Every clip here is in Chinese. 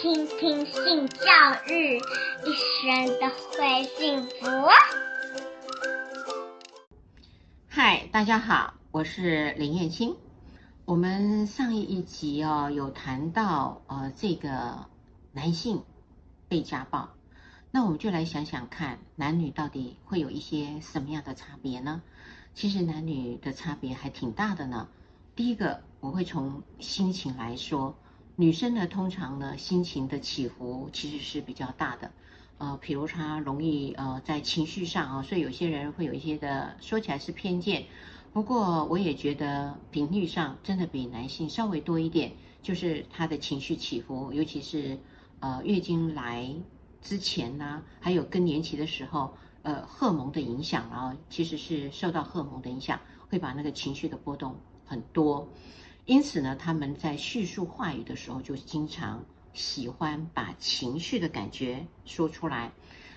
倾听性教育，一生都会幸福。嗨，大家好，我是林燕青。我们上一一集哦，有谈到呃这个男性被家暴，那我们就来想想看，男女到底会有一些什么样的差别呢？其实男女的差别还挺大的呢。第一个，我会从心情来说。女生呢，通常呢，心情的起伏其实是比较大的，呃，比如她容易呃在情绪上啊，所以有些人会有一些的说起来是偏见，不过我也觉得频率上真的比男性稍微多一点，就是她的情绪起伏，尤其是呃月经来之前呢，还有更年期的时候，呃，荷尔蒙的影响啊，其实是受到荷尔蒙的影响，会把那个情绪的波动很多。因此呢，他们在叙述话语的时候，就经常喜欢把情绪的感觉说出来。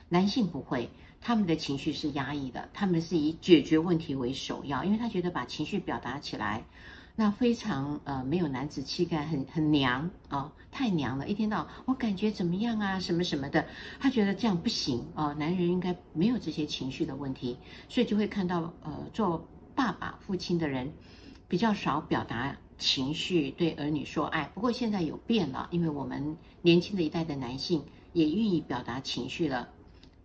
男性不会，他们的情绪是压抑的，他们是以解决问题为首要，因为他觉得把情绪表达起来，那非常呃没有男子气概，很很娘啊、太娘了。一天到我感觉怎么样啊，什么什么的，他觉得这样不行啊、男人应该没有这些情绪的问题，所以就会看到呃做爸爸、父亲的人比较少表达。情绪对儿女说爱，不过现在有变了，因为我们年轻的一代的男性也愿意表达情绪了，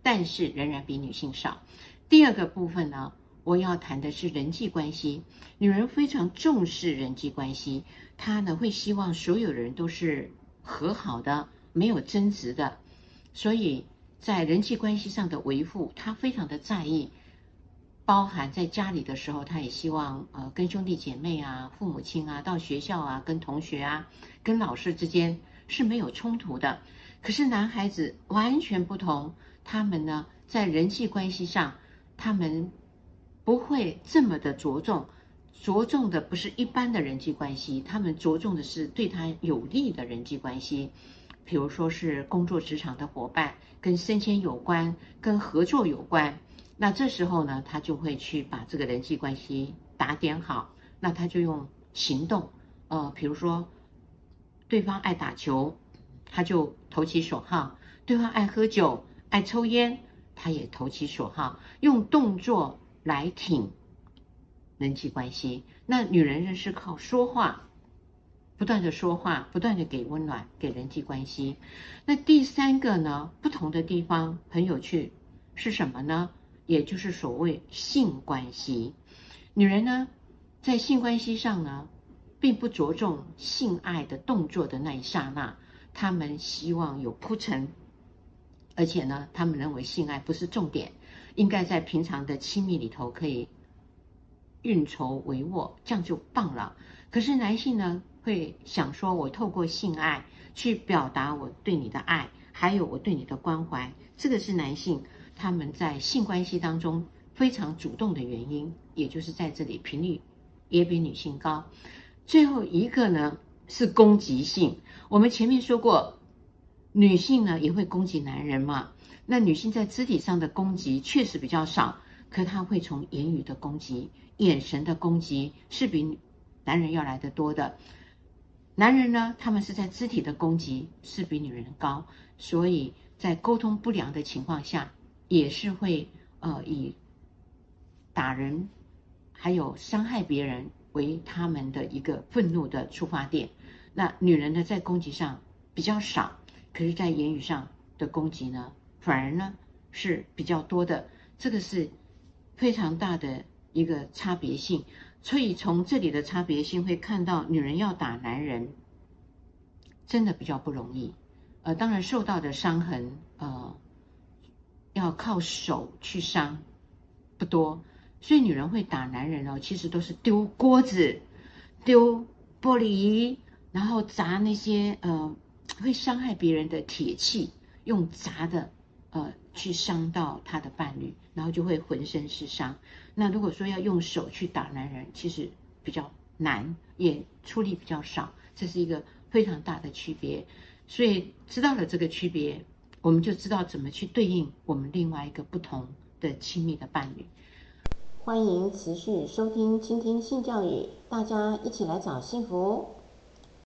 但是仍然比女性少。第二个部分呢，我要谈的是人际关系。女人非常重视人际关系，她呢会希望所有人都是和好的，没有争执的，所以在人际关系上的维护，她非常的在意。包含在家里的时候，他也希望呃跟兄弟姐妹啊、父母亲啊、到学校啊、跟同学啊、跟老师之间是没有冲突的。可是男孩子完全不同，他们呢在人际关系上，他们不会这么的着重，着重的不是一般的人际关系，他们着重的是对他有利的人际关系，比如说是工作职场的伙伴，跟升迁有关，跟合作有关。那这时候呢，他就会去把这个人际关系打点好。那他就用行动，呃，比如说，对方爱打球，他就投其所好；对方爱喝酒、爱抽烟，他也投其所好，用动作来挺人际关系。那女人呢，是靠说话，不断的说话，不断的给温暖，给人际关系。那第三个呢，不同的地方很有趣，是什么呢？也就是所谓性关系，女人呢，在性关系上呢，并不着重性爱的动作的那一刹那，她们希望有铺陈，而且呢，她们认为性爱不是重点，应该在平常的亲密里头可以运筹帷幄，这样就棒了。可是男性呢，会想说，我透过性爱去表达我对你的爱，还有我对你的关怀，这个是男性。他们在性关系当中非常主动的原因，也就是在这里频率也比女性高。最后一个呢是攻击性。我们前面说过，女性呢也会攻击男人嘛。那女性在肢体上的攻击确实比较少，可她会从言语的攻击、眼神的攻击是比男人要来得多的。男人呢，他们是在肢体的攻击是比女人高，所以在沟通不良的情况下。也是会呃以打人还有伤害别人为他们的一个愤怒的出发点。那女人呢，在攻击上比较少，可是，在言语上的攻击呢，反而呢是比较多的。这个是非常大的一个差别性。所以从这里的差别性会看到，女人要打男人真的比较不容易。呃，当然受到的伤痕呃。要靠手去伤不多，所以女人会打男人哦，其实都是丢锅子、丢玻璃，然后砸那些呃会伤害别人的铁器，用砸的呃去伤到他的伴侣，然后就会浑身是伤。那如果说要用手去打男人，其实比较难，也出力比较少，这是一个非常大的区别。所以知道了这个区别。我们就知道怎么去对应我们另外一个不同的亲密的伴侣。欢迎持续收听、倾听性教育，大家一起来找幸福。